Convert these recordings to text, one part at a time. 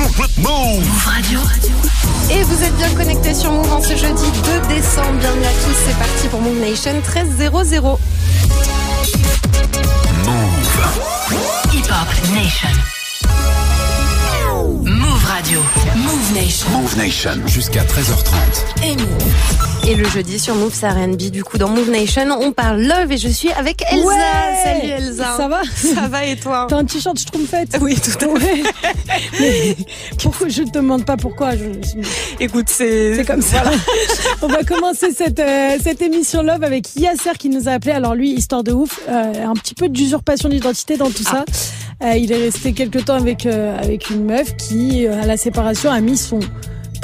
Move Radio. Et vous êtes bien connectés sur Move en ce jeudi 2 décembre. Bienvenue à tous, c'est parti pour Move Nation 1300. Move. Hip Hop Nation. Move Radio. Move Nation. Move Nation. Jusqu'à 13h30. Et Move. Et le jeudi sur Move, R&B. Du coup, dans Move Nation, on parle love et je suis avec Elsa. Ouais Salut Elsa. Ça va Ça va et toi T'as un t-shirt Schtroumpfette Oui, tout à fait. Ouais. Pourquoi je te demande pas pourquoi je... Écoute, c'est C'est comme ça. On va commencer cette euh, cette émission Love avec Yasser qui nous a appelé. Alors lui, histoire de ouf, euh, un petit peu d'usurpation d'identité dans tout ça. Euh, il est resté quelque temps avec euh, avec une meuf qui, euh, à la séparation, a mis son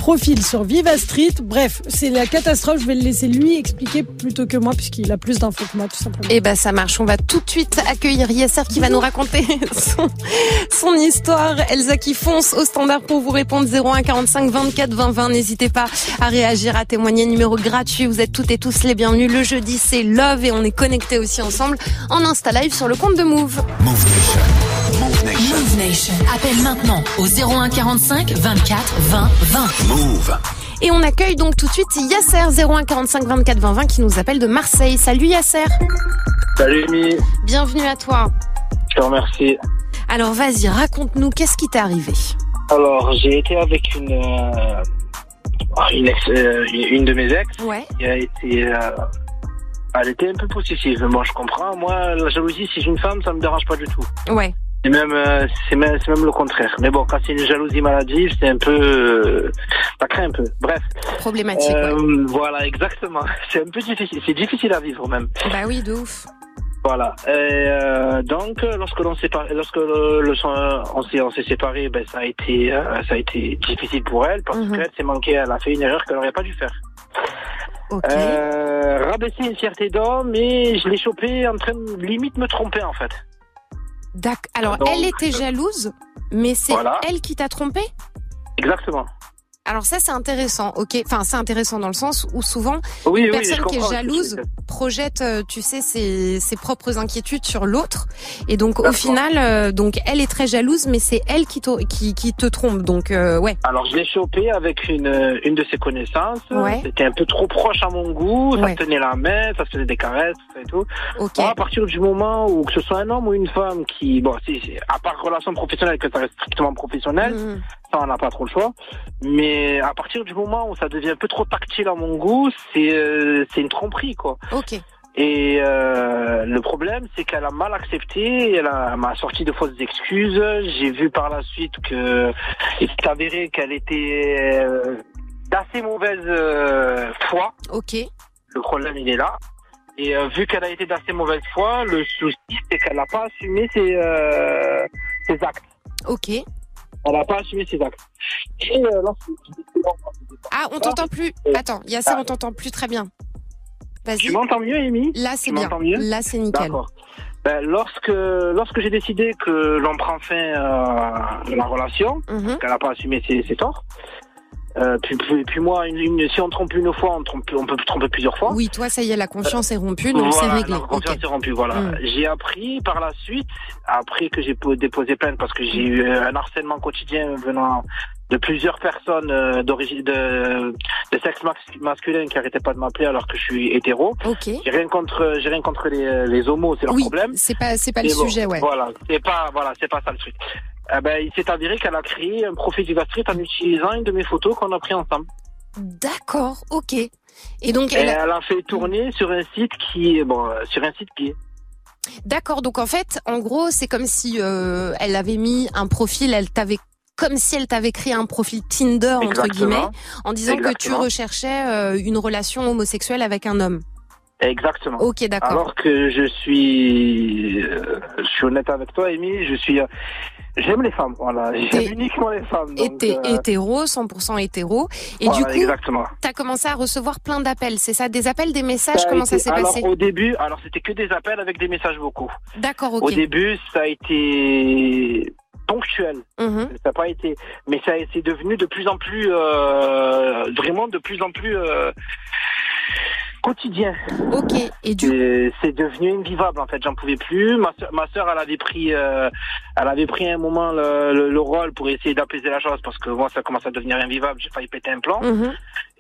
profil sur Viva Street. Bref, c'est la catastrophe. Je vais le laisser lui expliquer plutôt que moi puisqu'il a plus d'infos que moi, tout simplement. Eh ben ça marche. On va tout de suite accueillir Yasser qui va nous raconter son, son histoire. Elsa qui fonce au standard pour vous répondre 01 45 24 20 20. N'hésitez pas à réagir, à témoigner. Numéro gratuit. Vous êtes toutes et tous les bienvenus. Le jeudi c'est Love et on est connectés aussi ensemble en Insta Live sur le compte de Move. Move Nation. Appelle maintenant au 01 45 24 20 20. Move. Et on accueille donc tout de suite Yasser 01 45 24 20 20 qui nous appelle de Marseille. Salut Yasser. Salut Amy, Bienvenue à toi. je te remercie. Alors vas-y, raconte-nous qu'est-ce qui t'est arrivé? Alors, j'ai été avec une, euh, une, ex, euh, une de mes ex Ouais. qui a été... euh, elle était un peu possessive. Moi, je comprends. Moi, la jalousie, si j'ai une femme, ça me dérange pas du tout. Ouais. C'est même, euh, c'est même, c'est même le contraire. Mais bon, quand c'est une jalousie maladive, c'est un peu... euh, ça craint un peu. Bref. Problématique. ouais. Euh, Voilà, exactement. C'est un peu difficile. C'est difficile à vivre même. Bah oui, de ouf. Voilà. Et euh, donc, lorsque l'on s'est par- lorsque le, on s'est on s'est séparés, ben ça a été ça a été difficile pour elle parce Mhm. qu'elle s'est manquée, elle a fait une erreur qu'elle n'aurait pas dû faire. Euh, rabaisser une fierté d'homme, et je l'ai chopé en train de limite me tromper en fait. D'accord. Alors, donc, elle était jalouse, mais c'est Voilà. elle qui t'a trompé Exactement. Alors ça, c'est intéressant, ok Enfin, c'est intéressant dans le sens où souvent, Oui, une oui, personne qui est jalouse projette, euh, tu sais, ses, ses propres inquiétudes sur l'autre. Et donc, au final, euh, donc elle est très jalouse, mais c'est elle qui, te- qui, qui te trompe. Donc, euh, ouais. Alors je l'ai chopé avec une une de ses connaissances. Ouais. C'était un peu trop proche à mon goût. Ça Ouais. tenait la main, ça se faisait des caresses, et tout. Ok. Moi, à partir du moment où que ce soit un homme ou une femme qui, bon, si, à part relation professionnelle, que ça reste strictement professionnel, Mhm. Ça on n'a pas trop le choix. Mais à partir du moment où ça devient un peu trop tactile à mon goût, c'est euh, c'est une tromperie quoi. Ok. Et euh, le problème, c'est qu'elle a mal accepté. Elle m'a sorti de fausses excuses. J'ai vu par la suite que il s'est avéré qu'elle était euh, d'assez mauvaise euh, foi. Ok. Le problème, il est là. Et vu qu'elle a été d'assez mauvaise foi, le souci, c'est qu'elle n'a pas assumé ses, ses actes. Ok. Elle n'a pas assumé ses actes. Et euh, Ah, on t'entend plus. Attends, Yasser, on t'entend plus très bien. Vas-y. Tu m'entends mieux, Amy? Là, c'est bien. mieux? Là, c'est nickel. D'accord. Ben, lorsque lorsque j'ai décidé que l'on prend fin euh, à la relation, Mhm. qu'elle n'a pas assumé ses, ses torts, euh, puis, puis, puis moi, une, une- si on trompe une fois, on, trompe, on peut tromper plusieurs fois. Oui, toi, ça y est, la confiance est rompue, donc c'est réglé. la confiance est rompue, voilà. Mm. J'ai appris par la suite, après que j'ai po- déposé plainte, parce que j'ai eu un harcèlement quotidien venant de plusieurs personnes euh, d'origine de, de sexe mas- masculin qui arrêtaient pas de m'appeler alors que je suis hétéro. Ok. J'ai rien contre, j'ai rien contre les, les homos, c'est leur Oui, problème. c'est pas, c'est pas le bon, sujet, ouais. Voilà, c'est pas, voilà, c'est pas ça le truc. Eh ben, il s'est avéré qu'elle a créé un profil du Street en utilisant une de mes photos qu'on a pris ensemble. D'accord, ok. Et donc, Et elle a- elle a fait tourner sur un site qui, bon, euh, sur un site gay. d'accord. Donc en fait, en gros, c'est comme si euh, elle avait mis un profil, elle t'avait comme si elle t'avait créé un profil Tinder entre guillemets, en disant que tu recherchais euh, une relation homosexuelle avec un homme. Exactement. Ok, d'accord. Alors que je suis, euh, je suis honnête avec toi, Amy, je suis, j'aime les femmes, voilà, j'aime uniquement les femmes. Donc, euh, hétéro, 100% hétéro. Et voilà, du coup, exactement. t'as commencé à recevoir plein d'appels, c'est ça? Des appels, des messages Ça Comment ça s'est alors, passé? Au début, alors c'était que des appels avec des messages vocaux. D'accord, Au ok. début, ça a été ponctuel. Mhm. Ça n'a pas été, mais ça c'est devenu de plus en plus, euh, vraiment de plus en plus euh, quotidien. Ok. Et du Et C'est devenu invivable en fait, j'en pouvais plus. Ma soeur, ma elle avait pris, euh, elle avait pris un moment le, le- le rôle pour essayer d'apaiser la chose parce que moi ça commence à devenir invivable. J'ai failli péter un plan.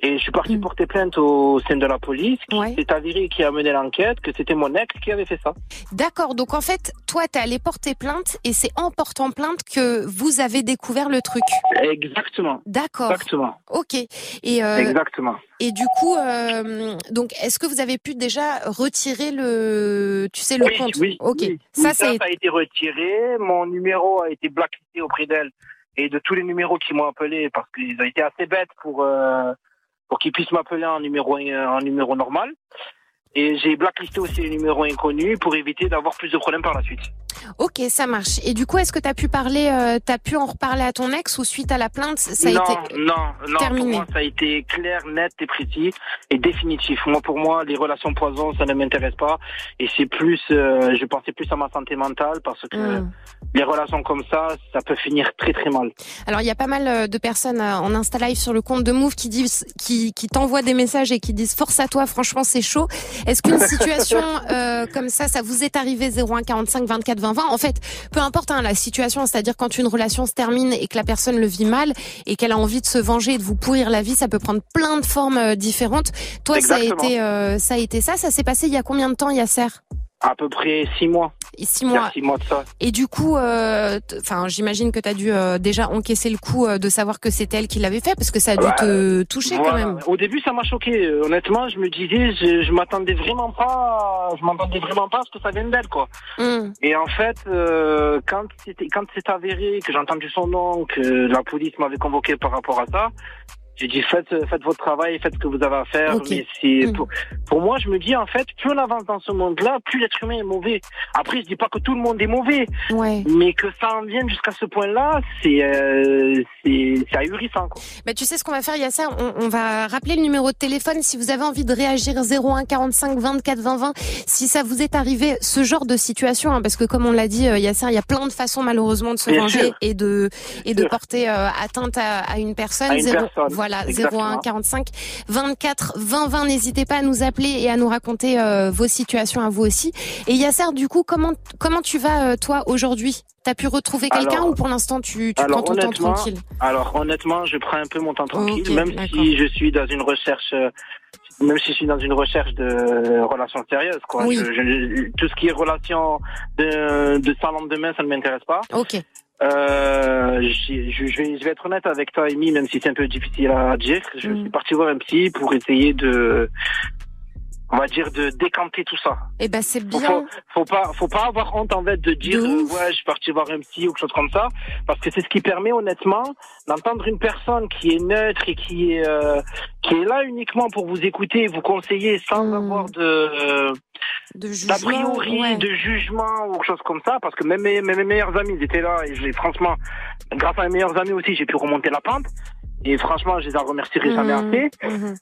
Et je suis parti Mm. porter plainte au sein de la police. Qui Ouais. s'est avéré qui a mené l'enquête que c'était mon ex qui avait fait ça. D'accord. Donc en fait, toi, t'es allé porter plainte et c'est en portant plainte que vous avez découvert le truc. Exactement, D'accord. exactement, Ok. Et euh, exactement. et du coup, euh, donc est-ce que vous avez pu déjà retirer le, tu sais, le oui, compte oui, Ok. oui. Ça, Oui, c'est a été retiré. Mon numéro a été blacklisté auprès d'elle et de tous les numéros qui m'ont appelé parce qu'ils ont été assez bêtes pour euh, pour qu'ils puissent m'appeler en numéro en numéro normal. Et j'ai blacklisté aussi les numéros inconnus pour éviter d'avoir plus de problèmes par la suite. Ok, ça marche. Et du coup, est-ce que tu as pu parler, euh, t'as pu en reparler à ton ex ou suite à la plainte, ça a non, été non, non. terminé? Pour moi, ça a été clair, net et précis et définitif. Moi, pour moi, les relations poison, ça ne m'intéresse pas. Et c'est plus, euh, je pensais plus à ma santé mentale parce que Hmm. les relations comme ça, ça peut finir très très mal. Alors, il y a pas mal euh, de personnes euh, en Insta Live sur le compte de Move qui disent, qui, qui t'envoient des messages et qui disent force à toi, franchement, c'est chaud. Est-ce qu'une situation euh, comme ça, ça vous est arrivé 01 45 24 20 20 En fait, peu importe hein, la situation, c'est-à-dire quand une relation se termine et que la personne le vit mal et qu'elle a envie de se venger et de vous pourrir la vie, ça peut prendre plein de formes euh, différentes. Toi, ça a été, euh, ça a été ça? Ça s'est passé il y a combien de temps, Yasser? À peu près six mois. Six mois. six mois de ça. Et du coup, euh, enfin, j'imagine que tu as dû euh, déjà encaisser le coup euh, de savoir que c'était elle qui l'avait fait, parce que ça a dû Ouais. te toucher quand même. Au début, ça m'a choqué. Honnêtement, je me disais, je, je m'attendais vraiment pas, je m'attendais vraiment pas à ce que ça vienne d'elle, quoi. Hum, Et en fait, quand c'était, quand c'est avéré que j'ai entendu son nom, que la police m'avait convoqué par rapport à ça, j'ai dit faites, faites votre travail, faites ce que vous avez à faire. Mais c'est Mm. pour, pour moi, je me dis en fait, plus on avance dans ce monde-là, plus l'être humain est mauvais. Après, je dis pas que tout le monde est mauvais, Ouais. mais que ça en vienne jusqu'à ce point-là, c'est, euh, c'est, c'est ahurissant. Quoi. Bah, tu sais ce qu'on va faire, Yasser? On, on va rappeler le numéro de téléphone si vous avez envie de réagir 01 45 24 20 20. Si ça vous est arrivé ce genre de situation, hein, parce que comme on l'a dit, euh, Yasser, il y a plein de façons malheureusement de se Bien venger sûr. et de et de sûr. porter euh, atteinte à, à une personne. À une Zéro- personne, Voilà, 01 exactement. 45 24 20 20. N'hésitez pas à nous appeler et à nous raconter euh, vos situations à vous aussi. Et Yasser, du coup, comment comment tu vas euh, toi aujourd'hui? T'as pu retrouver quelqu'un ou pour l'instant tu, tu alors, prends ton temps tranquille? Alors honnêtement, je prends un peu mon temps tranquille, même si je suis dans une recherche, euh, même si je suis dans une recherche de relations sérieuses. Quoi. Oui. Je- je- tout ce qui est relation de, de sans lendemain, ça ne m'intéresse pas. Ok. Euh, je vais, je vais être honnête avec toi, Amy, même si c'est un peu difficile à dire. Je Mm. suis parti voir un psy pour essayer de, on va dire, de décanter tout ça. Eh ben c'est bien. faut, faut pas, faut pas avoir honte en fait de dire De euh, ouais, je suis parti voir un psy ou quelque chose comme ça, parce que c'est ce qui permet honnêtement d'entendre une personne qui est neutre et qui est euh, qui est là uniquement pour vous écouter et vous conseiller sans Mm. avoir de euh, de jugement. priori, ouais. de jugement ou quelque chose comme ça, parce que même mes, même mes meilleurs amis ils étaient là et franchement, grâce à mes meilleurs amis aussi, j'ai pu remonter la pente. Et franchement, je les en remercierai jamais Mhm, assez.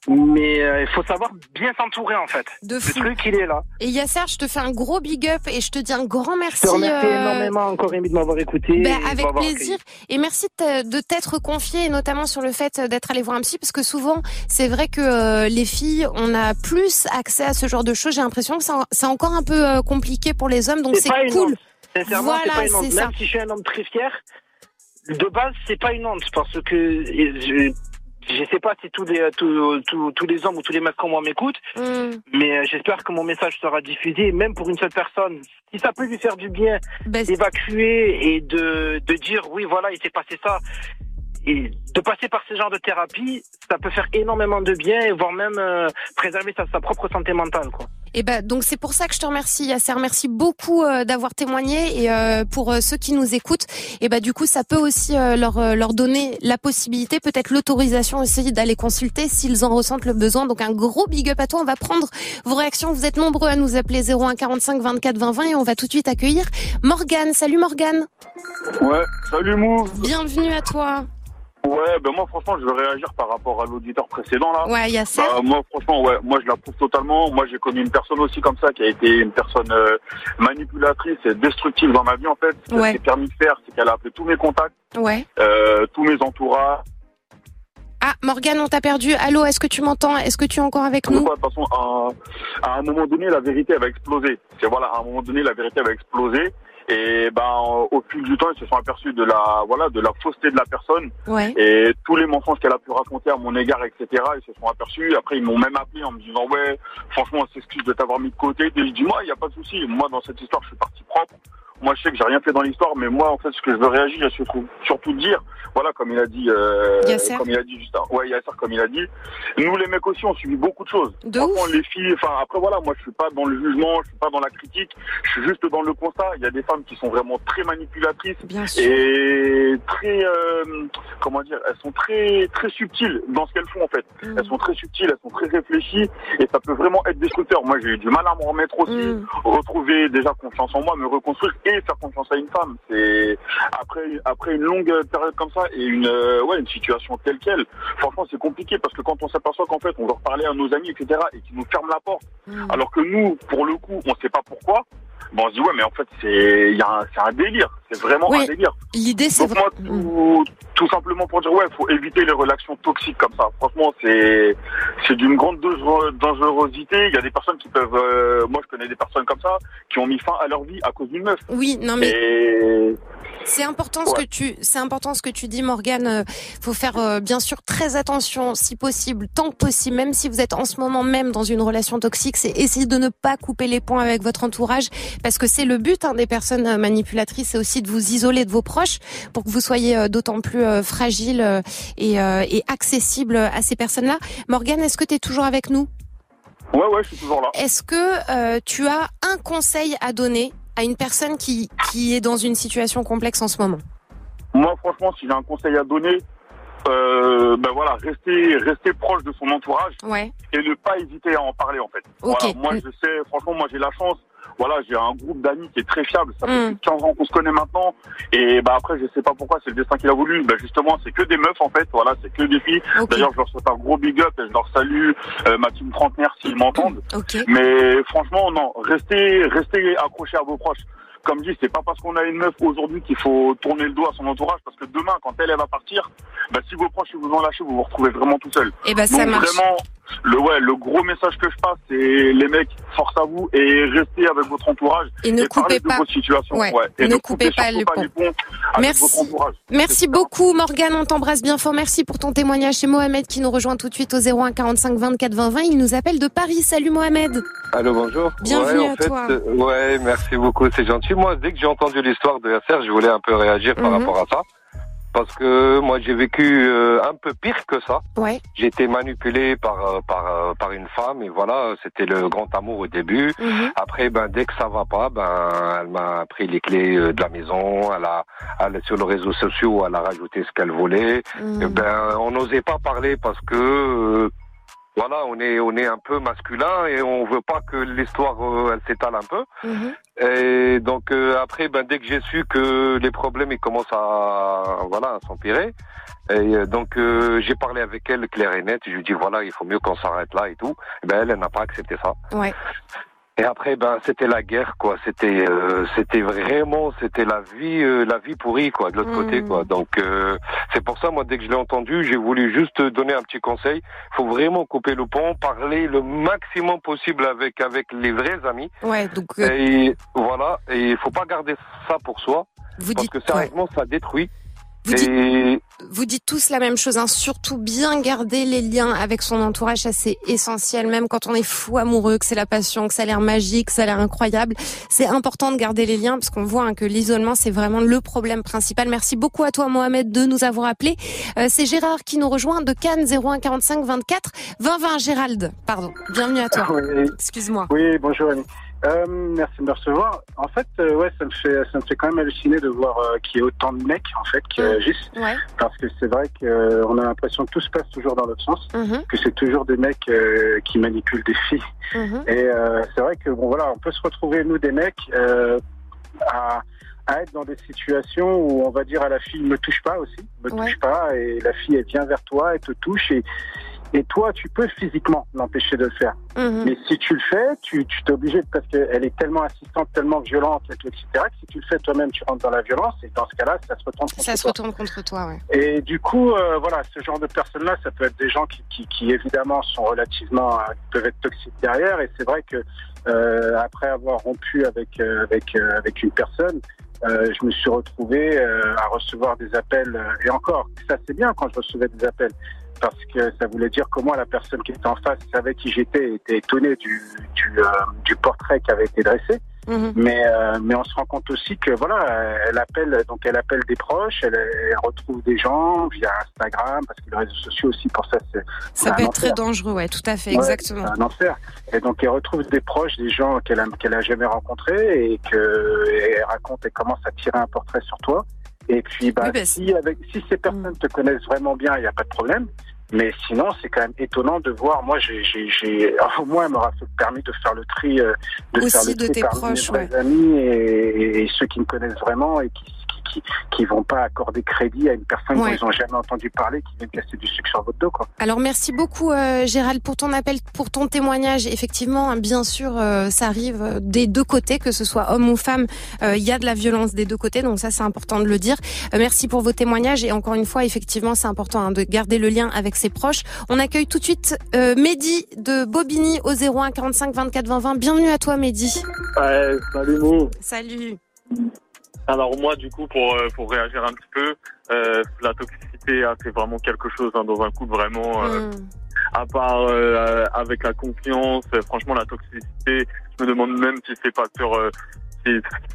mhm. Mais euh, il faut savoir bien s'entourer en fait. De Le fou. truc, il est là. Et Yasser, je te fais un gros big up et je te dis un grand Je merci. te remercie euh, énormément encore de m'avoir écouté. de avec plaisir et merci de t'être confié notamment sur le fait d'être allé voir un psy parce que souvent c'est vrai que euh, les filles on a plus accès à ce genre de choses j'ai l'impression que c'est en- c'est encore un peu euh, compliqué pour les hommes donc c'est cool. Sincèrement, Voilà, c'est pas une honte. c'est Même ça. si je suis un homme très fier, de base, c'est pas une honte parce que je, je sais pas si tous les tous, tous, tous les hommes ou tous les mecs comme moi m'écoutent, Hum, mais euh, j'espère que mon message sera diffusé, même pour une seule personne. Si ça peut lui faire du bien ben, d'évacuer et de de dire oui voilà il s'est passé ça et de passer par ce genre de thérapie, ça peut faire énormément de bien et voire même euh, préserver sa, sa propre santé mentale quoi. Et ben donc c'est pour ça que je te remercie Yasser. Merci beaucoup euh, d'avoir témoigné et euh, pour euh, ceux qui nous écoutent, et ben du coup ça peut aussi euh, leur euh, leur donner la possibilité, peut-être l'autorisation aussi d'aller consulter s'ils en ressentent le besoin. Donc un gros big up à toi. On va prendre vos réactions. Vous êtes nombreux à nous appeler 01 45 24 20 20 et on va tout de suite accueillir Morgane. Salut Morgane. Ouais, salut Mou. Bienvenue à toi. Ouais, ben moi franchement, je veux réagir par rapport à l'auditeur précédent là. Ouais Yasser. Bah, moi franchement, ouais, moi je l'approuve totalement. Moi j'ai connu une personne aussi comme ça qui a été une personne euh, manipulatrice et destructive dans ma vie en fait. Ce Ouais. qu'elle s'est permis de faire, c'est qu'elle a appelé tous mes contacts, Ouais. euh, tous mes entourages. Ah, Morgane, on t'a perdu. Allô, est-ce que tu m'entends? Est-ce que tu es encore avec nous? De toute façon, à, à un moment donné, la vérité va exploser. C'est voilà, à un moment donné, la vérité va exploser. Et ben, au fil du temps, ils se sont aperçus de la, voilà, de la fausseté de la personne Ouais. et tous les mensonges qu'elle a pu raconter à mon égard, etc. Ils se sont aperçus. Après, ils m'ont même appelé en me disant, ouais, franchement, on s'excuse de t'avoir mis de côté. Et je dis, moi, il n'y a pas de souci. Moi, dans cette histoire, je suis parti propre. Moi, je sais que j'ai rien fait dans l'histoire, mais moi, en fait, ce que je veux réagir, c'est surtout, surtout dire, voilà, comme il a dit, euh, Yasser. comme il a dit juste, ouais, Yasser, comme il a dit. Nous, les mecs aussi, on subit beaucoup de choses. De les filles, enfin, après, voilà, moi, je suis pas dans le jugement, je suis pas dans la critique, je suis juste dans le constat. Il y a des femmes qui sont vraiment très manipulatrices Bien sûr. et très, euh, comment dire, elles sont très, très subtiles dans ce qu'elles font, en fait. Mm. Elles sont très subtiles, elles sont très réfléchies et ça peut vraiment être destructeur. Moi, j'ai eu du mal à me remettre aussi Mm. retrouver déjà confiance en moi, me reconstruire et faire confiance à une femme. C'est après après une longue période comme ça et une euh, ouais une situation telle quelle. Franchement, c'est compliqué parce que quand on s'aperçoit qu'en fait on veut reparler à nos amis etc et qu'ils nous ferment la porte, Mm. alors que nous pour le coup on sait pas pourquoi. Bon, on se dit ouais mais en fait c'est il un- un délire, c'est vraiment Oui. un délire. L'idée, c'est moi, tout, tout simplement pour dire, ouais, faut éviter les relations toxiques comme ça. Franchement, c'est c'est d'une grande dangerosité. Il y a des personnes qui peuvent, euh, moi je connais des personnes comme ça, qui ont mis fin à leur vie à cause d'une meuf. Oui, non mais Et c'est important ce que tu c'est important ce que tu dis Morgane, Euh, faut faire euh, bien sûr très attention si possible, tant que possible même si vous êtes en ce moment même dans une relation toxique, c'est essayer de ne pas couper les ponts avec votre entourage parce que c'est le but hein, des personnes euh, manipulatrices, c'est aussi de vous isoler de vos proches pour que vous soyez euh, d'autant plus euh, fragile et, et accessible à ces personnes-là. Morgane, est-ce que tu es toujours avec nous? Ouais, ouais, je suis toujours là. Est-ce que euh, tu as un conseil à donner à une personne qui, qui est dans une situation complexe en ce moment? Moi, franchement, si j'ai un conseil à donner, euh, ben voilà, rester, rester proche de son entourage Ouais. et ne pas hésiter à en parler en fait. Ok. Voilà, moi je sais, franchement, moi j'ai la chance. Voilà, j'ai un groupe d'amis qui est très fiable. Ça fait Mm. plus de 15 ans qu'on se connaît maintenant. Et bah après, je sais pas pourquoi, c'est le destin qu'il a voulu. Bah justement, c'est que des meufs en fait. Voilà, c'est que des filles. D'ailleurs, je leur souhaite un gros big up et je leur salue euh, ma team trentenaire s'ils m'entendent. Ok. Mais franchement, non, restez, restez accrochés à vos proches. Comme dit, c'est pas parce qu'on a une meuf aujourd'hui qu'il faut tourner le dos à son entourage, parce que demain, quand elle, elle va partir, bah, si vos proches vous ont lâché, vous vous retrouvez vraiment tout seul. Eh ben ça Donc marche. vraiment, le ouais, le gros message que je passe, c'est les mecs, force à vous et restez avec votre entourage Et ne et coupez de pas. votre situation. Ouais, Et ne coupez pas les ponts. avec Merci. votre entourage. Merci beaucoup Morgane, on t'embrasse bien fort. Merci pour ton témoignage. C'est Mohamed qui nous rejoint tout de suite au 01 45 24 20 20. Il nous appelle de Paris. Salut Mohamed. Allô, bonjour. Bienvenue ouais, en à fait, toi. euh, ouais, merci beaucoup, c'est gentil. Moi, dès que j'ai entendu l'histoire de Yasser, je voulais un peu réagir par Mhm. rapport à ça. Parce que moi, j'ai vécu euh, un peu pire que ça. Ouais. J'ai été manipulé par euh, par euh, par une femme et voilà, c'était le grand amour au début. Mhm. Après, ben dès que ça va pas, ben elle m'a pris les clés de la maison. Elle a, elle sur les réseaux sociaux, elle a rajouté ce qu'elle voulait. Mhm. Ben, on n'osait pas parler parce que euh, voilà, on est on est un peu masculin et on veut pas que l'histoire euh, elle s'étale un peu. Mhm. Et donc euh, après, ben dès que j'ai su que les problèmes ils commencent à voilà à s'empirer, et euh, donc euh, j'ai parlé avec elle clair et net. Je lui dis voilà, il faut mieux qu'on s'arrête là et tout. Et ben elle, elle n'a pas accepté ça. Ouais. Et après, ben c'était la guerre, quoi. C'était, euh, c'était vraiment, c'était la vie, euh, la vie pourrie, quoi, de l'autre Mm. côté, quoi. Donc euh, c'est pour ça, moi, dès que je l'ai entendu, j'ai voulu juste donner un petit conseil. Il faut vraiment couper le pont, parler le maximum possible avec avec les vrais amis. Ouais. Donc euh, Et voilà, et il faut pas garder ça pour soi, vous parce dites que ouais. sérieusement, ça détruit. Vous dites Et vous dites tous la même chose, hein. surtout bien garder les liens avec son entourage, ça c'est essentiel, même quand on est fou amoureux, que c'est la passion, que ça a l'air magique, que ça a l'air incroyable, c'est important de garder les liens parce qu'on voit hein, que l'isolement c'est vraiment le problème principal. Merci beaucoup à toi Mohamed de nous avoir appelé. Euh, c'est Gérard qui nous rejoint de Cannes 01 45 24 20 20 Gérald. Pardon, bienvenue à toi. Oui, Excuse-moi. oui, bonjour Annie. Euh, merci de me recevoir. En fait, euh, ouais, ça me fait, ça me fait quand même halluciner de voir euh, qu'il y ait autant de mecs en fait qui Mm. réagissent, Ouais. parce que c'est vrai qu'on a l'impression que tout se passe toujours dans l'autre sens, Mhm, que c'est toujours des mecs qui manipulent des filles. mhm. Et c'est vrai que bon voilà, on peut se retrouver nous des mecs à, à être dans des situations où on va dire à la fille me touche pas aussi, me Ouais. touche pas, et la fille elle vient vers toi, elle te touche et Et toi, tu peux physiquement l'empêcher de le faire. Mhm. Mais si tu le fais, tu, tu t'es obligé, parce qu'elle est tellement insistante, tellement violente, etc., que si tu le fais toi-même, tu rentres dans la violence, et dans ce cas-là, ça se retourne contre Ça se toi. retourne contre toi, ouais. Et du coup, euh, voilà, ce genre de personnes-là, ça peut être des gens qui, qui, qui évidemment sont relativement euh, peuvent être toxiques derrière. Et c'est vrai que euh, après avoir rompu avec euh, avec avec une personne, euh, je me suis retrouvé euh, à recevoir des appels. euh, et encore, ça c'est bien quand je recevais des appels parce que ça voulait dire que moi, la personne qui était en face savait qui j'étais, était étonnée du du, euh, du portrait qui avait été dressé. Mhm. Mais euh, mais on se rend compte aussi que voilà, elle appelle donc elle appelle des proches, elle, elle retrouve des gens via Instagram parce que les réseaux sociaux aussi pour ça c'est Ça peut être très dangereux, ouais, tout à fait, Ouais, exactement. c'est un enfer. Et donc elle retrouve des proches, des gens qu'elle a qu'elle a jamais rencontrés et que et elle raconte et commence à tirer un portrait sur toi. Et puis bah, Oui, bah, si avec si ces personnes te connaissent vraiment bien, il n'y a pas de problème. Mais sinon, c'est quand même étonnant de voir. Moi, j'ai, j'ai, j'ai, au moins, elle m'aura permis de faire le tri, euh, de Aussi faire le de tri tes parmi proches, mes amis et, et ceux qui me connaissent vraiment et qui, qui, qui, vont pas accorder crédit à une personne Ouais. dont ils ont jamais entendu parler, qui vient de casser du sucre sur votre dos, quoi. Alors merci beaucoup euh, Gérald pour ton appel, pour ton témoignage. Effectivement, hein, bien sûr, euh, ça arrive des deux côtés, que ce soit homme ou femme. euh, Il y a de la violence des deux côtés, donc ça c'est important de le dire. Euh, merci pour vos témoignages et encore une fois, effectivement, c'est important hein, de garder le lien avec ses proches. On accueille tout de suite euh, Mehdi de Bobigny au 01 45 24 20 20. Bienvenue à toi Mehdi. Ouais, salut Mou. Salut. Alors moi, du coup, pour euh, pour réagir un petit peu, euh, la toxicité, c'est vraiment quelque chose hein, dans un couple vraiment. euh, Mm. À part euh, avec la confiance, euh, franchement, la toxicité, je me demande même si c'est pas sur, euh, si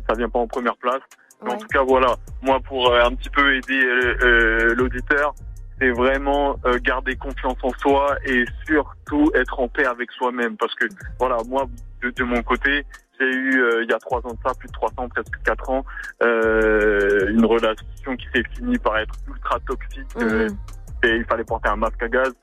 ça vient pas en première place. Mais en tout cas, voilà, moi pour euh, un petit peu aider euh, euh, l'auditeur, c'est vraiment euh, garder confiance en soi et surtout être en paix avec soi-même. Parce que voilà, moi de, de mon côté, j'ai eu euh, il y a trois ans de ça, plus de trois ans, presque quatre ans, euh, une relation qui s'est finie par être ultra toxique. euh, Mhm. et il fallait porter un masque à gaz.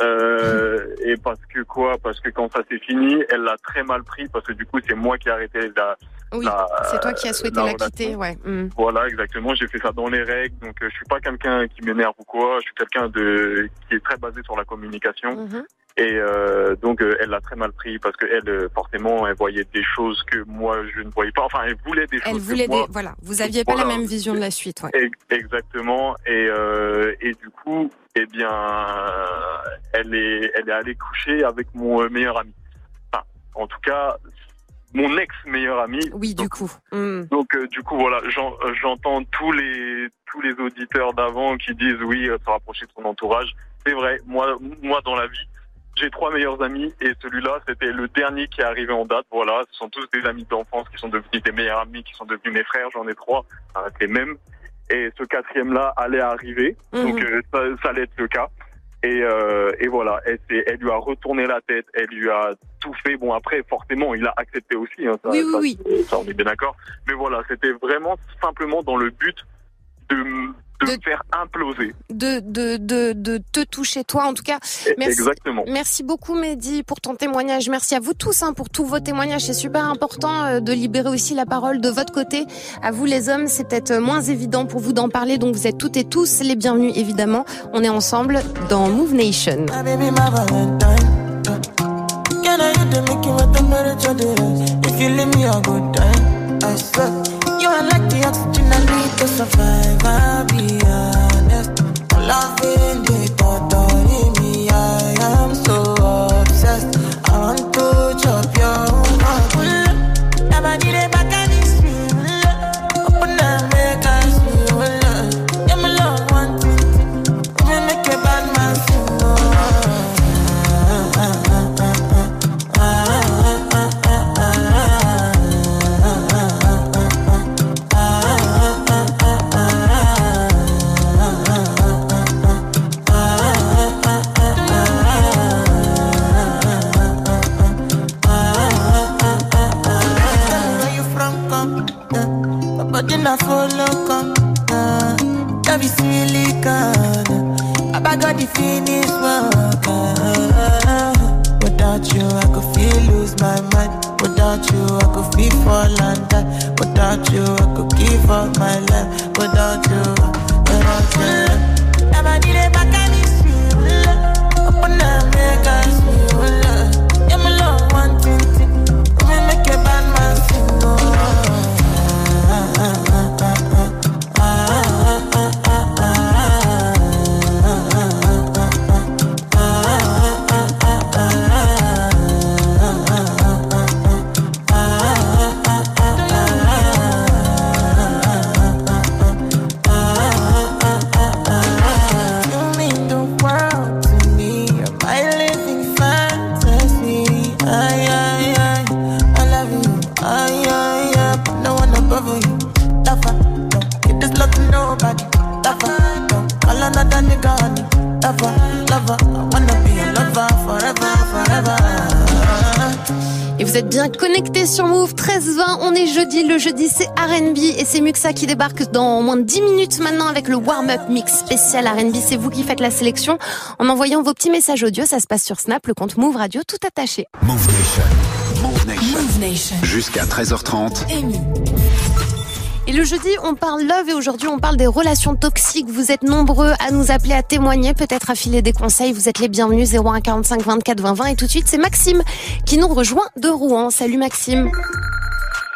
Euh, et parce que quoi? Parce que quand ça s'est fini, elle l'a très mal pris parce que du coup c'est moi qui ai arrêté la. Oui, c'est toi qui as souhaité la quitter, ouais. Mm. Voilà, exactement. J'ai fait ça dans les règles. Donc euh, je suis pas quelqu'un qui m'énerve ou quoi. Je suis quelqu'un de qui est très basé sur la communication. Mhm. Et euh, donc euh, elle l'a très mal pris parce que elle euh, forcément elle voyait des choses que moi je ne voyais pas. Enfin elle voulait des Elle choses voulait que moi des, voilà, vous aviez pas Voilà. la même vision de la suite, ouais. Ex- Exactement. Et, euh, et du coup, eh bien, elle est, elle est allée coucher avec mon euh, meilleur ami. Enfin, en tout cas, mon ex meilleur ami. Oui, du coup. Mm. Donc, euh, du coup, voilà, j'en- euh, j'entends tous les tous les auditeurs d'avant qui disent oui, euh, se rapprocher de son entourage. C'est vrai. Moi, moi, dans la vie, j'ai trois meilleurs amis et celui-là, c'était le dernier qui est arrivé en date. Voilà, ce sont tous des amis d'enfance qui sont devenus des meilleurs amis, qui sont devenus mes frères. J'en ai trois, avec les mêmes. Et ce quatrième-là allait arriver, donc Mhm. euh, ça, ça allait être le cas. Et, euh, et voilà, elle, lui a retourné la tête, elle lui a tout fait. Bon après, forcément, il a accepté aussi. Hein, ça, Oui, oui, ça, ça, on est bien d'accord. Mais voilà, c'était vraiment simplement dans le but de, de, De- me faire imploser. de, de, de, de te toucher toi. En tout cas, Merci. Exactement. merci beaucoup Mehdi pour ton témoignage. Merci à vous tous hein, pour tous vos témoignages. C'est super important euh, de libérer aussi la parole de votre côté. À vous les hommes, c'est peut-être euh, moins évident pour vous d'en parler. Donc vous êtes toutes et tous les bienvenus évidemment. On est ensemble dans Move Nation. I like the oxygen I need to survive, I'll be honest. Loving the bottle. Sur Move 13-20. On est jeudi. Le jeudi, c'est R&B et c'est Muxa qui débarque dans moins de 10 minutes maintenant avec le warm-up mix spécial R&B. C'est vous qui faites la sélection en envoyant vos petits messages audio. Ça se passe sur Snap, le compte Move Radio, tout attaché. Move Nation. Move Nation. Move Nation. Jusqu'à 13h30. Amy. Et le jeudi, on parle love et aujourd'hui, on parle des relations toxiques. Vous êtes nombreux à nous appeler, à témoigner, peut-être à filer des conseils. Vous êtes les bienvenus 01 45 24 20 20. Et tout de suite, c'est Maxime qui nous rejoint de Rouen. Salut Maxime.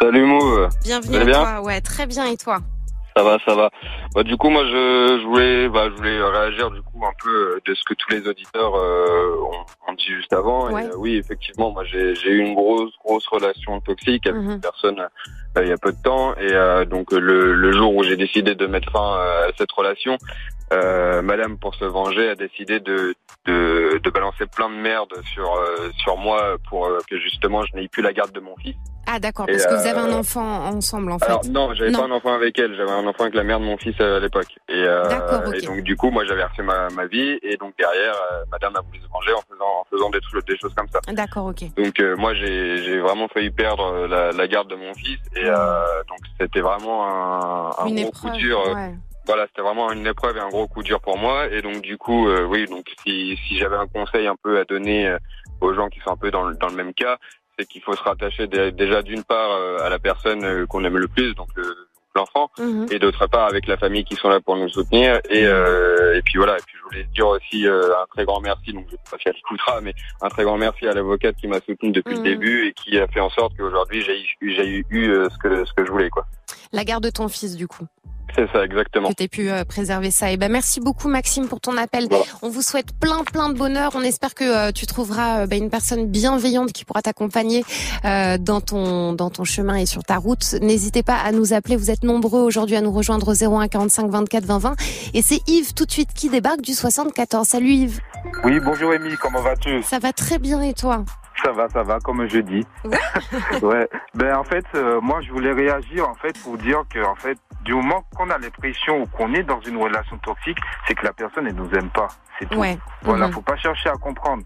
Salut Mouv. Bienvenue à bien toi. Ouais, très bien. Et toi? Ça va, ça va. Bah, du coup, moi, je, je voulais, bah, je voulais réagir du coup un peu euh, de ce que tous les auditeurs euh, ont, ont dit juste avant. Et, euh, oui, effectivement, moi, j'ai eu une grosse, grosse relation toxique avec Mhm. une personne euh, il y a peu de temps. Et euh, donc, le, le jour où j'ai décidé de mettre fin à cette relation, euh, Madame, pour se venger, a décidé de, de, de balancer plein de merde sur euh, sur moi pour euh, que justement je n'aie plus la garde de mon fils. Ah d'accord, parce que vous avez un euh, enfant ensemble en fait. Alors non, j'avais pas un enfant avec elle, j'avais un enfant avec la mère de mon fils euh, à l'époque. Et, euh, D'accord, ok. et donc du coup, moi j'avais refait ma, ma vie et donc derrière, euh, Madame a voulu se venger en faisant en faisant des, trucs- des choses comme ça. D'accord, ok. Donc euh, moi j'ai j'ai vraiment failli perdre euh, la, la garde de mon fils et euh, donc c'était vraiment un, un Une gros épreuve. coup dur. euh, ouais. Voilà, c'était vraiment une épreuve et un gros coup dur pour moi. Et donc du coup, euh, oui, donc si, si j'avais un conseil un peu à donner euh, aux gens qui sont un peu dans le, dans le même cas, c'est qu'il faut se rattacher dé- déjà d'une part euh, à la personne euh, qu'on aime le plus, donc le- l'enfant, Mhm. et d'autre part avec la famille qui sont là pour nous soutenir. Et, euh, et puis voilà, et puis je voulais dire aussi euh, un très grand merci, donc je sais pas si elle écoutera, mais un très grand merci à l'avocate qui m'a soutenu depuis Mhm. le début et qui a fait en sorte qu'aujourd'hui j'ai eu- j'ai eu, eu ce que ce que je voulais quoi. La garde de ton fils du coup. C'est ça exactement. que tu aies pu euh, préserver ça. Et ben merci beaucoup Maxime pour ton appel. Voilà. On vous souhaite plein plein de bonheur. On espère que euh, tu trouveras euh, ben, une personne bienveillante qui pourra t'accompagner euh, dans ton dans ton chemin et sur ta route. N'hésitez pas à nous appeler. Vous êtes nombreux aujourd'hui à nous rejoindre au 01 45 24 20 20. Et c'est Yves tout de suite qui débarque du 74. Salut Yves. Oui, bonjour Amy, comment vas-tu? Ça va très bien et toi? Ça va, ça va, comme jeudi. ouais. Ben en fait, euh, moi je voulais réagir en fait pour dire que en fait, du moment qu'on a l'impression ou qu'on est dans une relation toxique, c'est que la personne ne nous aime pas. C'est tout. Ouais. Voilà, Mhm. faut pas chercher à comprendre.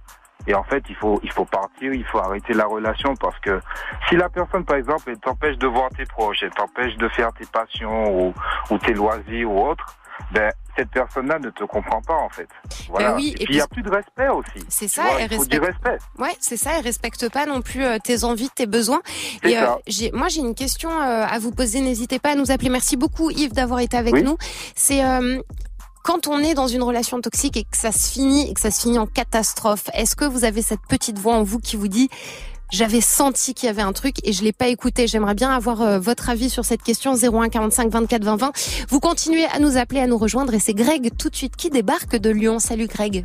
Et en fait, il faut il faut partir, il faut arrêter la relation parce que si la personne, par exemple, elle t'empêche de voir tes proches, elle t'empêche de faire tes passions ou, ou tes loisirs ou autres, ben cette personne-là ne te comprend pas en fait. Voilà. Ben oui, et puis il y a plus de respect aussi. C'est ça, vois, elle il faut du respecte. respect. Ouais, c'est ça. Elle respecte pas non plus euh, tes envies, tes besoins. Et euh, moi, j'ai une question euh, à vous poser. N'hésitez pas à nous appeler. Merci beaucoup, Yves, d'avoir été avec Oui. nous. C'est euh, quand on est dans une relation toxique et que ça se finit et que ça se finit en catastrophe. Est-ce que vous avez cette petite voix en vous qui vous dit j'avais senti qu'il y avait un truc et je l'ai pas écouté. J'aimerais bien avoir euh, votre avis sur cette question 01 45 24 20 20. Vous continuez à nous appeler, à nous rejoindre et c'est Greg tout de suite qui débarque de Lyon. Salut Greg.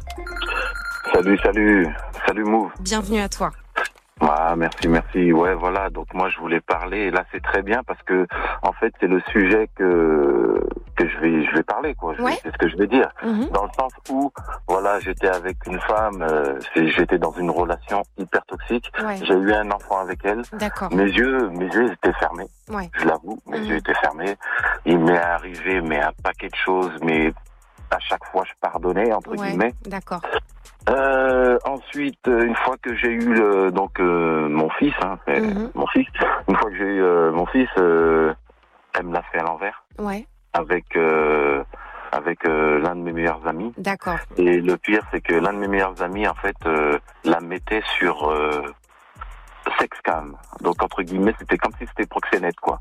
Salut, salut, salut Move. Bienvenue à toi. Ah, merci, merci. Ouais, voilà. Donc moi, je voulais parler. Et là, c'est très bien parce que, en fait, c'est le sujet que que je vais je vais parler quoi. Ouais. C'est ce que je vais dire. Mhm. Dans le sens où, voilà, j'étais avec une femme. euh, j'étais dans une relation hyper toxique. Ouais. J'ai eu un enfant avec elle. D'accord. Mes yeux, mes yeux étaient fermés. Ouais. Je l'avoue, mes Mhm. yeux étaient fermés. Il m'est arrivé mais un paquet de choses, mais à chaque fois je pardonnais entre Ouais. guillemets. D'accord. Euh, ensuite, euh, une fois que j'ai eu le, donc euh, mon fils, hein, Mhm. mon fils, une fois que j'ai eu euh, mon fils, euh, elle me l'a fait à l'envers Ouais. avec euh, avec euh, l'un de mes meilleurs amis. D'accord. Et le pire, c'est que l'un de mes meilleurs amis, en fait, euh, la mettait sur euh, sexcam. Donc entre guillemets, c'était comme si c'était proxénète, quoi.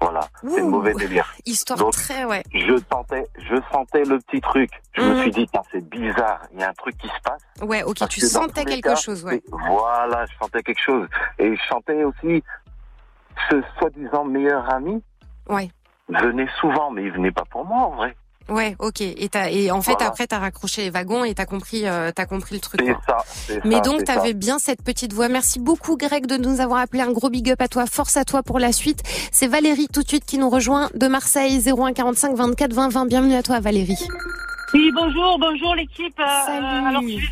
Voilà, c'est Ouh. le mauvais délire. Histoire Donc, très, ouais. Je sentais, je sentais le petit truc. Je me suis dit, c'est bizarre. Il y a un truc qui se passe. Ouais, ok, Parce tu que sentais quelque cas, chose, ouais. Voilà, je sentais quelque chose. Et je sentais aussi ce soi-disant meilleur ami Ouais. venait souvent, mais il venait pas pour moi en vrai. Ouais, ok. Et, t'as- et en fait, Voilà. après, t'as raccroché les wagons et t'as compris, euh, t'as compris le truc. C'est ça. Mais ça, donc, t'avais bien cette petite voix. Merci beaucoup, Greg, de nous avoir appelé. Un gros big up à toi. Force à toi pour la suite. C'est Valérie tout de suite qui nous rejoint de Marseille, 01 45 24 20 20. Bienvenue à toi, Valérie. Oui, bonjour, bonjour l'équipe. Euh, Salut. alors, je vais,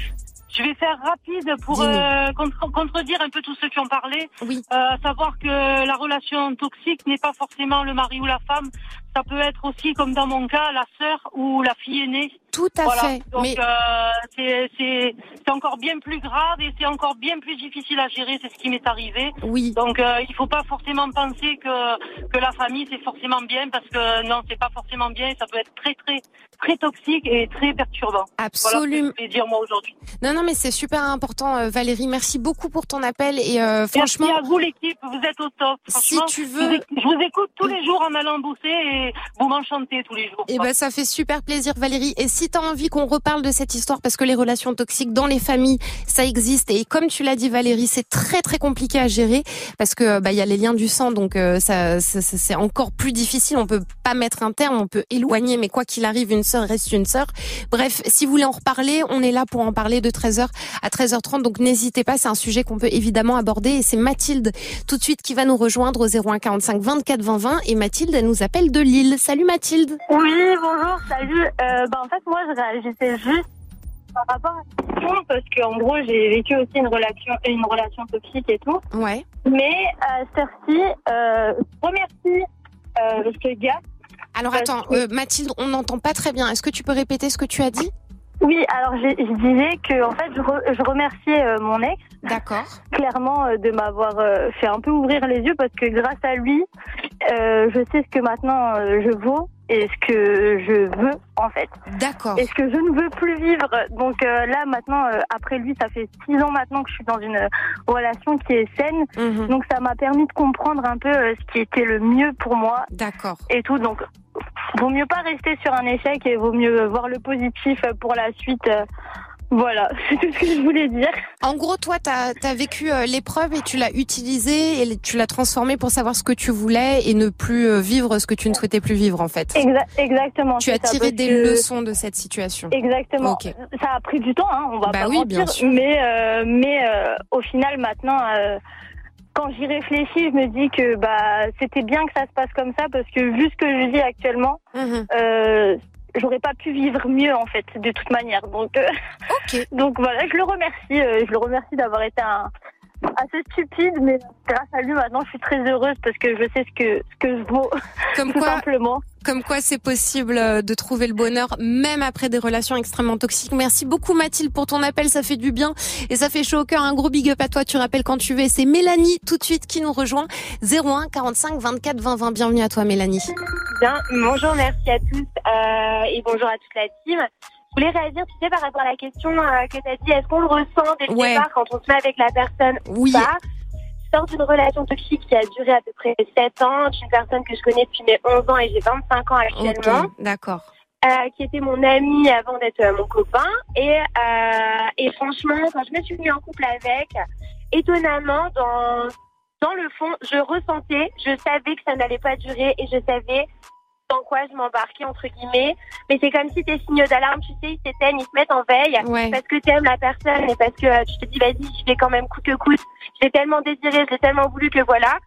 je vais faire rapide pour euh, contre- contredire un peu tous ceux qui ont parlé. Oui. Euh, à savoir que la relation toxique n'est pas forcément le mari ou la femme. Ça peut être aussi, comme dans mon cas, la sœur ou la fille aînée. Tout à Voilà. fait. Donc Mais- euh, c'est encore bien plus grave et c'est encore bien plus difficile à gérer. C'est ce qui m'est arrivé. Oui. Donc euh, il faut pas forcément penser que que la famille c'est forcément bien parce que non c'est pas forcément bien. Ça peut être très très très toxique et très perturbant. Absolument. Voilà ce que je voulais dire moi aujourd'hui. Non, non, mais c'est super important, euh, Valérie. Merci beaucoup pour ton appel et euh, franchement. Merci à vous l'équipe, vous êtes au top. Si tu veux- je vous écoute tous les jours en allant bosser et vous m'enchantez tous les jours. Eh ben, ça fait super plaisir, Valérie. Et si tu as envie qu'on reparle de cette histoire, parce que les relations toxiques dans les familles, ça existe. Et comme tu l'as dit, Valérie, c'est très très compliqué à gérer parce que bah y a les liens du sang, donc euh, ça, ça- ça- c'est encore plus difficile. On peut pas mettre un terme, on peut éloigner, mais quoi qu'il arrive, une sœur reste une sœur. Bref, si vous voulez en reparler, on est là pour en parler de 13h à 13h30. Donc n'hésitez pas, c'est un sujet qu'on peut évidemment aborder. Et c'est Mathilde tout de suite qui va nous rejoindre au 01 45 24 20 20. Et Mathilde, elle nous appelle de Lille. Salut Mathilde. Oui, bonjour, salut. Euh, bah, en fait, moi, je réagissais juste par rapport à question parce qu'en gros, j'ai vécu aussi une relation, une relation toxique et tout. Ouais. Mais cette heure-ci, euh, remercie euh, ce gars. Alors attends, que- euh, Mathilde, on n'entend pas très bien. Est-ce que tu peux répéter ce que tu as dit? Oui, alors je disais que en fait, je, re- je remerciais euh, mon ex. D'accord. Clairement, euh, de m'avoir euh, fait un peu ouvrir les yeux parce que grâce à lui, euh, je sais ce que maintenant euh, je vaux et ce que je veux en fait. D'accord. Et ce que je ne veux plus vivre. Donc euh, là maintenant, euh, après lui, ça fait six ans maintenant que je suis dans une euh, relation qui est saine. Mhm. Donc ça m'a permis de comprendre un peu euh, ce qui était le mieux pour moi. D'accord. Et tout. Donc vaut mieux pas rester sur un échec et vaut mieux voir le positif pour la suite. Euh, Voilà, c'est tout ce que je voulais dire. En gros, toi, tu as, vécu euh, l'épreuve et tu l'as utilisée et tu l'as transformée pour savoir ce que tu voulais et ne plus euh, vivre ce que tu ne souhaitais plus vivre, en fait. Exa- exactement. Tu as tiré des que- leçons de cette situation. Exactement. Ça a pris du temps, hein, on va Bah pas oui, mentir, bien sûr. mais euh, mais euh, au final maintenant, euh, quand j'y réfléchis, je me dis que bah c'était bien que ça se passe comme ça parce que vu ce que je vis actuellement, Mhm. euh, j'aurais pas pu vivre mieux en fait de toute manière. Donc euh, donc voilà, je le remercie, euh, je le remercie d'avoir été un assez stupide, mais grâce à lui maintenant je suis très heureuse parce que je sais ce que ce que je vaux Comme tout quoi, simplement. Comme quoi, c'est possible euh, de trouver le bonheur même après des relations extrêmement toxiques. Merci beaucoup Mathilde pour ton appel, ça fait du bien et ça fait chaud au cœur. Un gros big up à toi, tu rappelles quand tu veux. C'est Mélanie tout de suite qui nous rejoint. 01 45 24 20 20. Bienvenue à toi Mélanie. Bien, bonjour, merci à tous euh, et bonjour à toute la team. Je voulais réagir, tu sais, par rapport à la question euh, que tu as dit, est-ce qu'on le ressent dès le Ouais. départ quand on se met avec la personne Oui. ou pas? Sors d'une relation toxique qui a duré à peu près 7 ans, d'une personne que je connais depuis mes 11 ans et j'ai 25 ans actuellement. Ok, d'accord. euh, qui était mon ami avant d'être euh, mon copain. Et, euh, et franchement, quand je me suis mis en couple avec, étonnamment, dans, dans le fond, je ressentais, je savais que ça n'allait pas durer et je savais dans quoi je m'embarquais, entre guillemets. Mais c'est comme si tes signaux d'alarme, tu sais, ils s'éteignent, ils se mettent en veille Ouais. parce que tu aimes la personne et parce que euh, tu te dis, vas-y, je vais quand même coûte que coûte. Je l'ai tellement désiré, je l'ai tellement voulu que voilà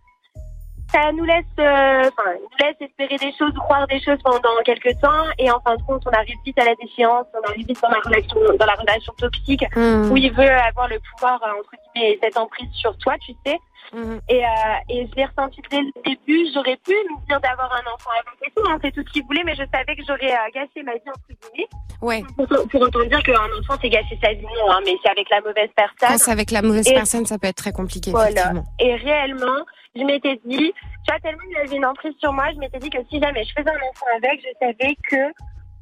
ça nous laisse, euh, enfin, nous laisse espérer des choses, croire des choses pendant quelques temps, et en fin de compte, on arrive vite à la déchéance, on arrive vite dans la relation, dans la relation toxique, Mhm. où il veut avoir le pouvoir euh, entre guillemets, et cette emprise sur toi, tu sais. Mhm. Et, euh, et je l'ai ressenti dès le début. J'aurais pu me dire d'avoir un enfant avec et tout, hein, c'est tout ce qu'il voulait, mais je savais que j'aurais euh, gâché ma vie entre guillemets. Ouais. Pour, pour autant dire qu'un enfant c'est gâcher sa vie, non, hein, mais c'est avec la mauvaise personne. Quand c'est avec la mauvaise Et- personne, ça peut être très compliqué. voilà. Et réellement, je m'étais dit, tu vois, tellement il avait une emprise sur moi, je m'étais dit que si jamais je faisais un enfant avec, je savais que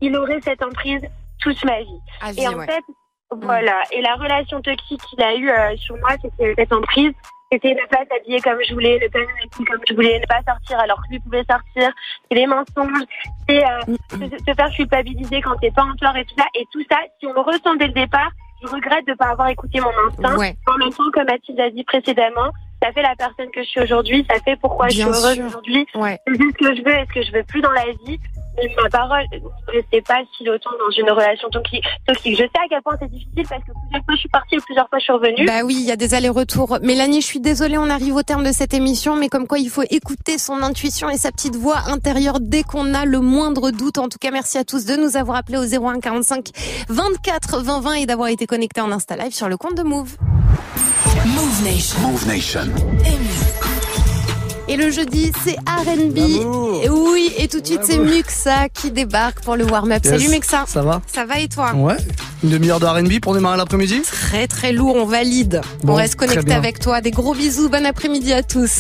il aurait cette emprise toute ma vie. Vie, et en ouais. fait, voilà. Et la relation toxique qu'il a eue euh, sur moi, c'était cette emprise. C'était ne pas s'habiller comme je voulais, ne pas comme je voulais, ne pas sortir alors que lui pouvait sortir. C'est les mensonges, c'est euh, Mm, te faire culpabiliser quand t'es pas en tort et tout ça. Et tout ça, si on le ressent dès le départ, je regrette de pas avoir écouté mon instinct. Ouais. En même temps, comme Mathilde a dit précédemment, ça fait la personne que je suis aujourd'hui, ça fait pourquoi Bien je suis heureuse aujourd'hui. Ouais. C'est juste ce que je veux et ce que je veux plus dans la vie? Mais ma parole, ne pas si dans une relation toxique. toxique. Je sais à quel point c'est difficile parce que plusieurs fois je suis partie et plusieurs fois je suis revenue. Bah oui, il y a des allers-retours. Mélanie, je suis désolée, on arrive au terme de cette émission, mais comme quoi il faut écouter son intuition et sa petite voix intérieure dès qu'on a le moindre doute. En tout cas, merci à tous de nous avoir appelés au 01 45 24 20 20 et d'avoir été connectés en Insta Live sur le compte de Move. Move Nation. Move Nation. Et le jeudi, c'est R&B. Et Oui, et tout de suite, c'est Muxa qui débarque pour le warm-up. Yes. Salut Muxa. Ça va Ça va et toi Ouais. Une demi-heure de R&B pour démarrer l'après-midi Très très lourd, on valide. Bon, on reste connecté avec toi. Des gros bisous, bon après-midi à tous.